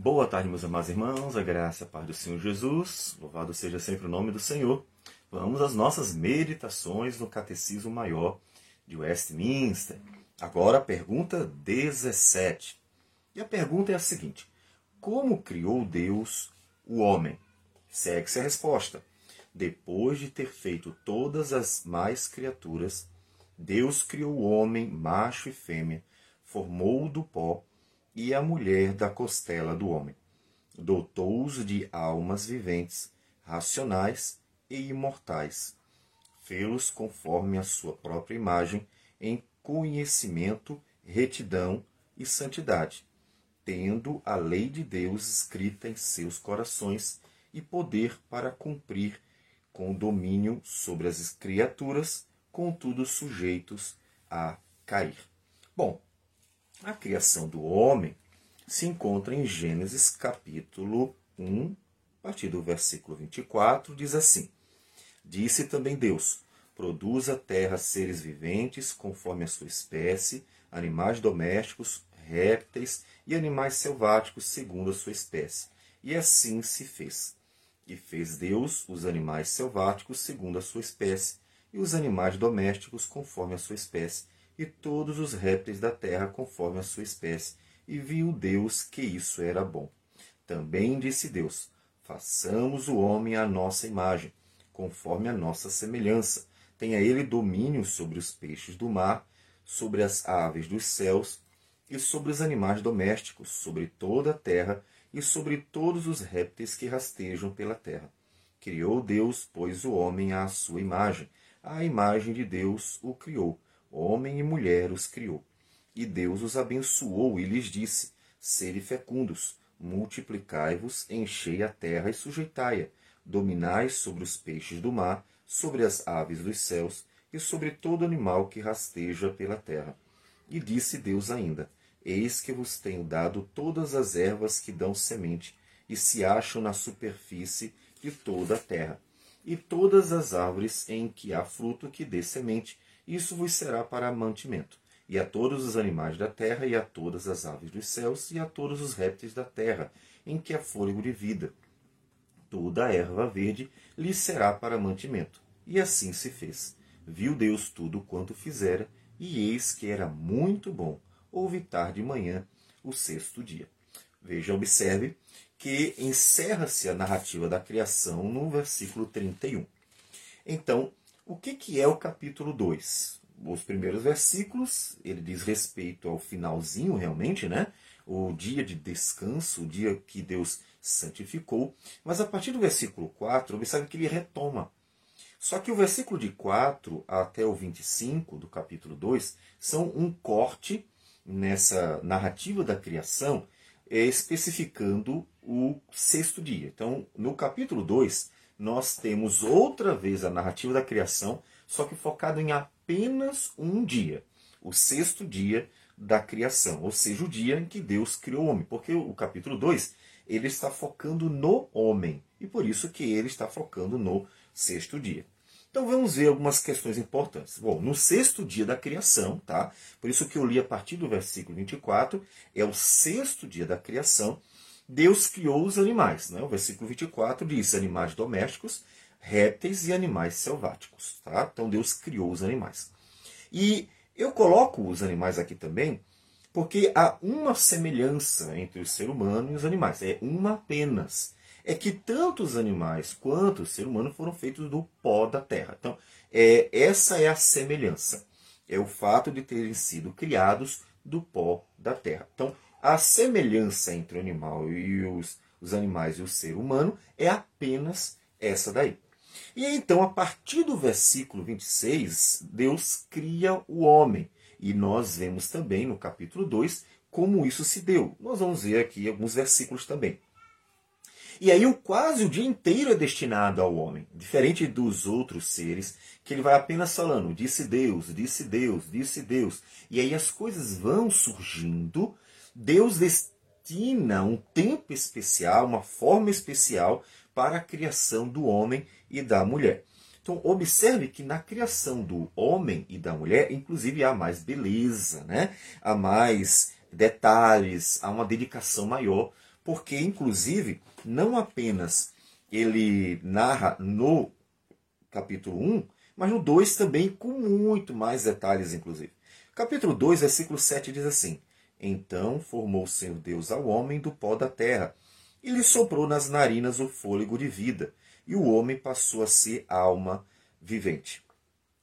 Boa tarde, meus amados irmãos, a graça a paz do Senhor Jesus, louvado seja sempre o nome do Senhor. Vamos às nossas meditações no Catecismo Maior de Westminster. Agora a pergunta 17. E a pergunta é a seguinte: Como criou Deus o homem? Segue-se a resposta. Depois de ter feito todas as mais criaturas, Deus criou o homem, macho e fêmea, formou-o do pó e a mulher da costela do homem. Dotou-os de almas viventes, racionais e imortais. Fê-los conforme a sua própria imagem, em conhecimento, retidão e santidade, tendo a lei de Deus escrita em seus corações e poder para cumprir com domínio sobre as criaturas, contudo sujeitos a cair. Bom, a criação do homem se encontra em Gênesis capítulo 1, a partir do versículo 24, diz assim: Disse também Deus: Produza a terra seres viventes conforme a sua espécie, animais domésticos, répteis e animais selváticos segundo a sua espécie. E assim se fez. E fez Deus os animais selváticos segundo a sua espécie, e os animais domésticos conforme a sua espécie, e todos os répteis da terra conforme a sua espécie. E viu Deus que isso era bom. Também disse Deus: Façamos o homem à nossa imagem, conforme a nossa semelhança. Tenha ele domínio sobre os peixes do mar, sobre as aves dos céus e sobre os animais domésticos, sobre toda a terra e sobre todos os répteis que rastejam pela terra. Criou Deus, pois, o homem à sua imagem. À imagem de Deus o criou Homem e mulher os criou. E Deus os abençoou e lhes disse: Sede fecundos, multiplicai-vos, enchei a terra e sujeitai-a, dominai sobre os peixes do mar, sobre as aves dos céus e sobre todo animal que rasteja pela terra. E disse Deus ainda: Eis que vos tenho dado todas as ervas que dão semente e se acham na superfície de toda a terra, e todas as árvores em que há fruto que dê semente, isso vos será para mantimento. E a todos os animais da terra, e a todas as aves dos céus, e a todos os répteis da terra, em que há fôlego de vida. Toda a erva verde lhe será para mantimento. E assim se fez. Viu Deus tudo quanto fizera, e eis que era muito bom. Houve tarde de manhã, o sexto dia. Veja, observe que encerra-se a narrativa da criação no versículo 31. Então, o que, que é o capítulo 2? Os primeiros versículos, ele diz respeito ao finalzinho realmente, né? O dia de descanso, o dia que Deus santificou. Mas a partir do versículo 4, observe que ele retoma. Só que o versículo de 4 até o 25 do capítulo 2 são um corte nessa narrativa da criação, é, especificando o sexto dia. Então, no capítulo 2, nós temos outra vez a narrativa da criação, só que focado em apenas um dia, o sexto dia da criação, ou seja, o dia em que Deus criou o homem, porque o capítulo 2 ele está focando no homem, e por isso que ele está focando no sexto dia. Então vamos ver algumas questões importantes. Bom, no sexto dia da criação, tá? Por isso que eu li a partir do versículo 24, é o sexto dia da criação, Deus criou os animais. Né? O versículo 24 diz: animais domésticos, répteis e animais selváticos. Tá? Então Deus criou os animais. E eu coloco os animais aqui também porque há uma semelhança entre o ser humano e os animais. É uma apenas. É que tanto os animais quanto o ser humano foram feitos do pó da terra. Então, é, essa é a semelhança. É o fato de terem sido criados do pó da terra. Então, a semelhança entre o animal e os, os animais e o ser humano é apenas essa daí. E então, a partir do versículo 26, Deus cria o homem. E nós vemos também no capítulo 2 como isso se deu. Nós vamos ver aqui alguns versículos também. E aí o quase o dia inteiro é destinado ao homem, diferente dos outros seres, que ele vai apenas falando, disse Deus, disse Deus, disse Deus. E aí as coisas vão surgindo Deus destina um tempo especial, uma forma especial para a criação do homem e da mulher. Então, observe que na criação do homem e da mulher, inclusive, há mais beleza, né? há mais detalhes, há uma dedicação maior, porque, inclusive, não apenas ele narra no capítulo 1, mas no 2 também com muito mais detalhes, inclusive. Capítulo 2, versículo 7 diz assim: Então formou o Senhor Deus ao homem do pó da terra, e lhe soprou nas narinas o fôlego de vida, e o homem passou a ser alma vivente.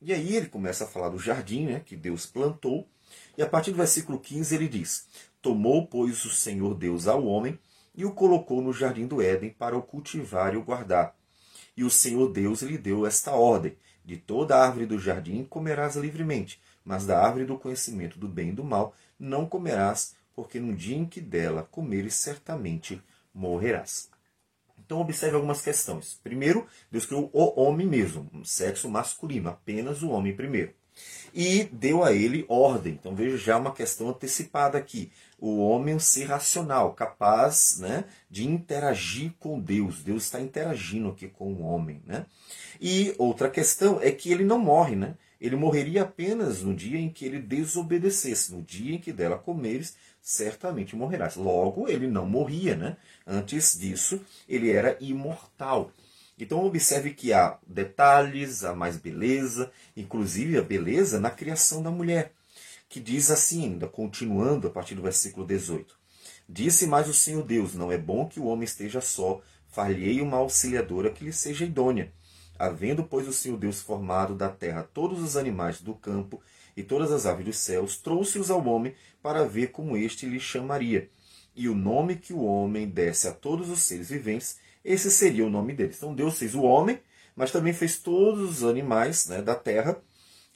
E aí ele começa a falar do jardim né, que Deus plantou, e a partir do versículo 15 ele diz: Tomou, pois, o Senhor Deus ao homem e o colocou no jardim do Éden para o cultivar e o guardar. E o Senhor Deus lhe deu esta ordem: De toda árvore do jardim comerás livremente, mas da árvore do conhecimento do bem e do mal não comerás, porque no dia em que dela comeres certamente morrerás. Então observe algumas questões. Primeiro, Deus criou o homem mesmo, sexo masculino, apenas o homem primeiro. E deu a ele ordem. Então veja já uma questão antecipada aqui. O homem é um ser racional, capaz né, de interagir com Deus. Deus está interagindo aqui com o homem. Né? E outra questão é que ele não morre. Né? Ele morreria apenas no dia em que ele desobedecesse. No dia em que dela comeres, certamente morrerás. Logo, ele não morria. Né? Antes disso, ele era imortal. Então observe que há detalhes, há mais beleza, inclusive a beleza na criação da mulher, que diz assim ainda, continuando a partir do versículo 18. Disse mais o Senhor Deus, não é bom que o homem esteja só, far-lhe uma auxiliadora que lhe seja idônea. Havendo, pois, o Senhor Deus formado da terra todos os animais do campo e todas as aves dos céus, trouxe-os ao homem para ver como este lhe chamaria. E o nome que o homem desse a todos os seres viventes, esse seria o nome deles. Então Deus fez o homem, mas também fez todos os animais né, da terra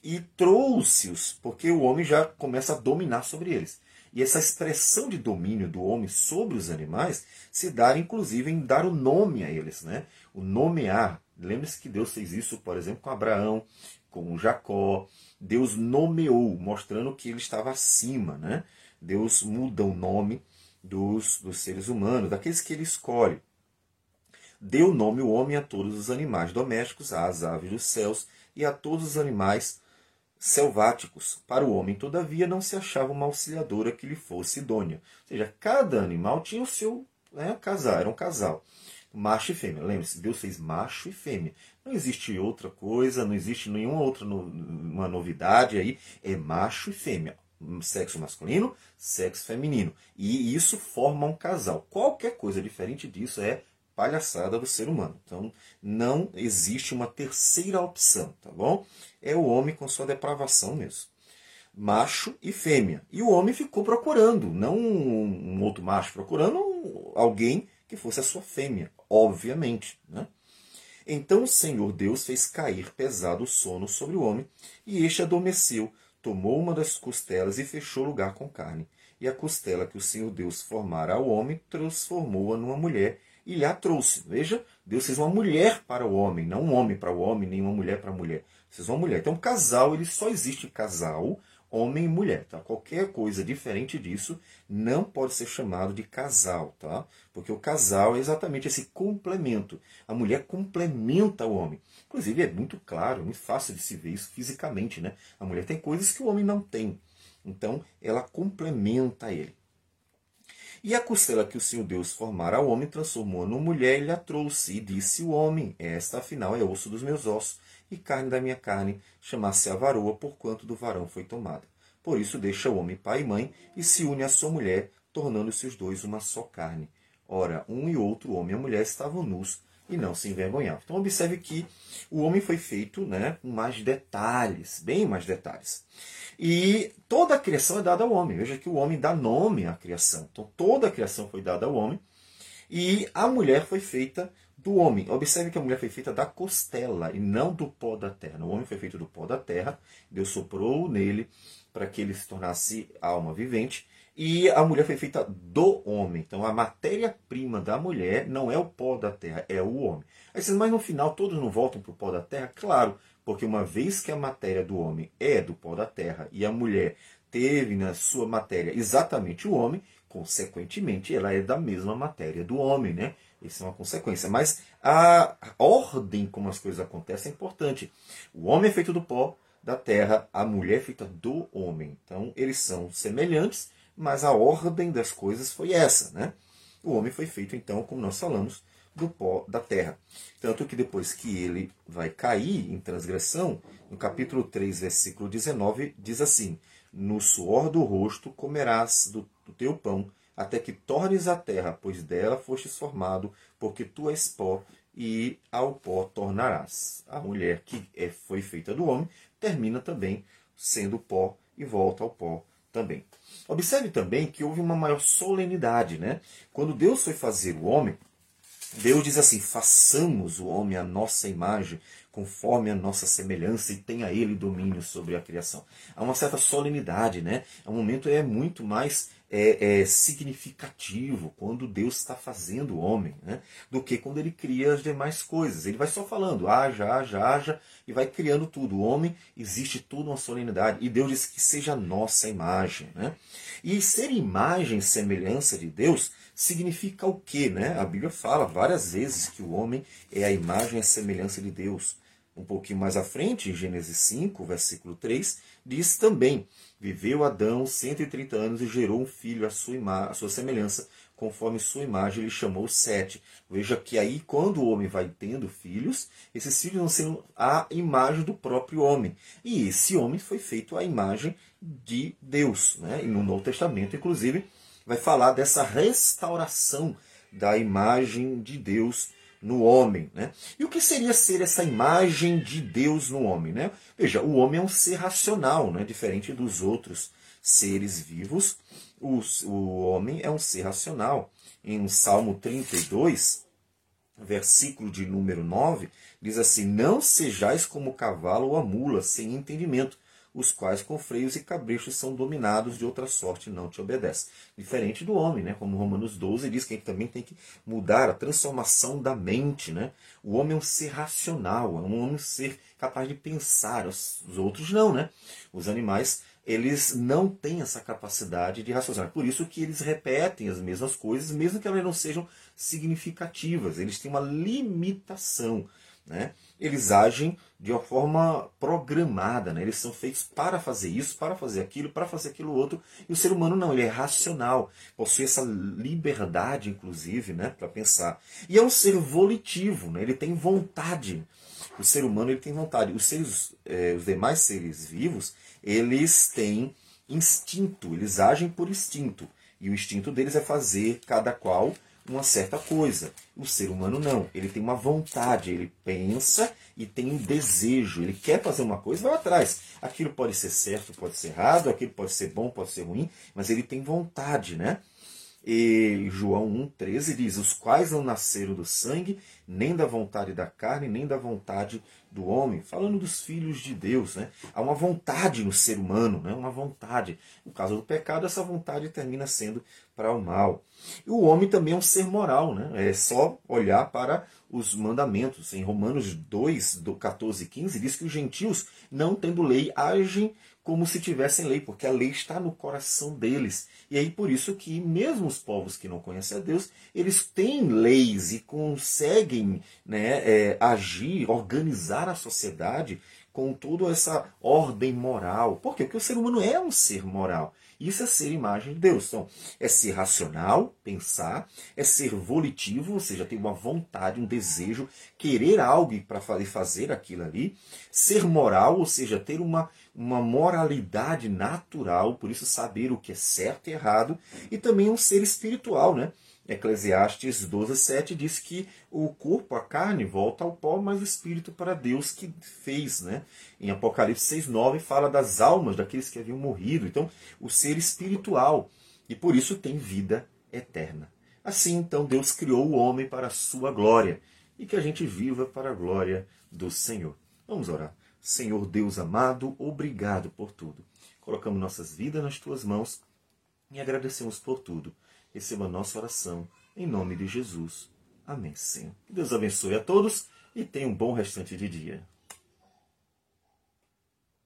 e trouxe-os, porque o homem já começa a dominar sobre eles. E essa expressão de domínio do homem sobre os animais se dá, inclusive, em dar o nome a eles, né? O nomear. Lembre-se que Deus fez isso, por exemplo, com Abraão, com Jacó. Deus nomeou, mostrando que ele estava acima, né? Deus muda o nome dos, dos seres humanos, daqueles que ele escolhe. Deu nome o homem a todos os animais domésticos, às aves dos céus e a todos os animais selváticos. Para o homem, todavia, não se achava uma auxiliadora que lhe fosse idônea. Ou seja, cada animal tinha o seu né, casal, era um casal. Macho e fêmea. Lembre-se, Deus fez macho e fêmea. Não existe outra coisa, não existe nenhuma outra no, uma novidade aí. É macho e fêmea. Sexo masculino, sexo feminino. E isso forma um casal. Qualquer coisa diferente disso é palhaçada do ser humano. Então, não existe uma terceira opção, tá bom? É o homem com sua depravação mesmo. Macho e fêmea. E o homem ficou procurando, não um outro macho, procurando alguém que fosse a sua fêmea, obviamente. Né? Então o Senhor Deus fez cair pesado sono sobre o homem, e este adormeceu, tomou uma das costelas e fechou o lugar com carne. E a costela que o Senhor Deus formara ao homem transformou-a numa mulher e lhe a trouxe. Veja, Deus fez uma mulher para o homem, não um homem para o homem, nem uma mulher para a mulher. Fez uma mulher. Então, casal, ele só existe casal, homem e mulher, tá? Qualquer coisa diferente disso não pode ser chamado de casal, tá? Porque o casal é exatamente esse complemento. A mulher complementa o homem. Inclusive, é muito claro, muito fácil de se ver isso fisicamente, né? A mulher tem coisas que o homem não tem. Então, ela complementa ele. E a costela que o Senhor Deus formara ao homem transformou numa mulher e lhe a trouxe. E disse o homem: Esta afinal é osso dos meus ossos e carne da minha carne, chamasse a varoa, porquanto do varão foi tomada. Por isso deixa o homem pai e mãe e se une à sua mulher, tornando-se os dois uma só carne. Ora, um e outro, homem e mulher, estavam nus e não se envergonhavam. Então observe que o homem foi feito né, com mais detalhes, bem mais detalhes. E toda a criação é dada ao homem. Veja que o homem dá nome à criação. Então toda a criação foi dada ao homem. E a mulher foi feita do homem. Observe que a mulher foi feita da costela e não do pó da terra. O homem foi feito do pó da terra. Deus soprou nele para que ele se tornasse alma vivente. E a mulher foi feita do homem. Então a matéria-prima da mulher não é o pó da terra, é o homem. Aí vocês, mas no final todos não voltam para o pó da terra? Claro, porque uma vez que a matéria do homem é do pó da terra e a mulher teve na sua matéria exatamente o homem, consequentemente ela é da mesma matéria do homem, né? Isso é uma consequência. Mas a ordem como as coisas acontecem é importante. O homem é feito do pó da terra, a mulher é feita do homem. Então eles são semelhantes, mas a ordem das coisas foi essa, né? O homem foi feito, então, como nós falamos, do pó da terra. Tanto que depois que ele vai cair em transgressão, no capítulo 3, versículo 19, diz assim: No suor do rosto comerás do, do teu pão, até que tornes a terra, pois dela fostes formado, porque tu és pó, e ao pó tornarás. A mulher que é, foi feita do homem termina também sendo pó e volta ao pó também. Observe também que houve uma maior solenidade, né? Quando Deus foi fazer o homem, Deus diz assim: façamos o homem à nossa imagem, conforme a nossa semelhança, e tenha ele domínio sobre a criação. Há uma certa solenidade, né? O momento é muito mais é, é, significativo quando Deus está fazendo o homem, né? do que quando ele cria as demais coisas. Ele vai só falando, haja, haja, haja, e vai criando tudo. O homem existe toda uma solenidade. E Deus diz que seja nossa imagem. Né? E ser imagem semelhança de Deus significa o quê? Né? A Bíblia fala várias vezes que o homem é a imagem e a semelhança de Deus. Um pouquinho mais à frente, em Gênesis 5, versículo 3, diz também: Viveu Adão 130 anos e gerou um filho à sua, à sua semelhança, conforme sua imagem ele chamou Sete. Veja que aí, quando o homem vai tendo filhos, esses filhos vão sendo a imagem do próprio homem. E esse homem foi feito à imagem de Deus. Né? E no Novo Testamento, inclusive, vai falar dessa restauração da imagem de Deus no homem. Né? E o que seria ser essa imagem de Deus no homem? Né? Veja, o homem é um ser racional, né? diferente dos outros seres vivos. O, o homem é um ser racional. Em Salmo 32, versículo de número 9, diz assim: Não sejais como o cavalo ou a mula, sem entendimento, os quais com freios e cabrechos são dominados de outra sorte não te obedece. Diferente do homem, né? como Romanos 12 diz que a gente também tem que mudar a transformação da mente. Né? O homem é um ser racional, é um homem ser capaz de pensar, os, os outros não. Né? Os animais eles não têm essa capacidade de raciocinar. Por isso que eles repetem as mesmas coisas, mesmo que elas não sejam significativas. Eles têm uma limitação. Né? Eles agem de uma forma programada, né? eles são feitos para fazer isso, para fazer aquilo, para fazer aquilo outro, e o ser humano não, ele é racional, possui essa liberdade, inclusive, né, para pensar. E é um ser volitivo, né? ele tem vontade. O ser humano ele tem vontade. Os, seres, é, os demais seres vivos, eles têm instinto, eles agem por instinto. E o instinto deles é fazer cada qual uma certa coisa. O ser humano não. Ele tem uma vontade, ele pensa e tem um desejo. Ele quer fazer uma coisa, vai atrás. Aquilo pode ser certo, pode ser errado, aquilo pode ser bom, pode ser ruim, mas ele tem vontade, né? E João 1,13 diz: Os quais não nasceram do sangue, nem da vontade da carne, nem da vontade do homem. Falando dos filhos de Deus, né? Há uma vontade no ser humano, né? uma vontade. No caso do pecado, essa vontade termina sendo para o mal. E o homem também é um ser moral, né? É só olhar para os mandamentos. Em Romanos 2, do 14 e 15, diz que os gentios, não tendo lei, agem como se tivessem lei, porque a lei está no coração deles. E aí por isso que mesmo os povos que não conhecem a Deus, eles têm leis e conseguem né, é, agir, organizar a sociedade com toda essa ordem moral. Porque o ser humano é um ser moral. Isso é ser imagem de Deus. Então, é ser racional, pensar, é ser volitivo, ou seja, ter uma vontade, um desejo, querer algo para fazer aquilo ali. Ser moral, ou seja, ter uma, uma moralidade natural, por isso saber o que é certo e errado. E também um ser espiritual, né? Eclesiastes 12:7 diz que o corpo, a carne, volta ao pó, mas o espírito para Deus que fez. Né? Em Apocalipse 6,9 fala das almas daqueles que haviam morrido. Então, o ser espiritual. E por isso tem vida eterna. Assim, então, Deus criou o homem para a sua glória. E que a gente viva para a glória do Senhor. Vamos orar. Senhor Deus amado, obrigado por tudo. Colocamos nossas vidas nas tuas mãos e agradecemos por tudo receba a nossa oração. Em nome de Jesus. Amém, Senhor. Que Deus abençoe a todos e tenha um bom restante de dia.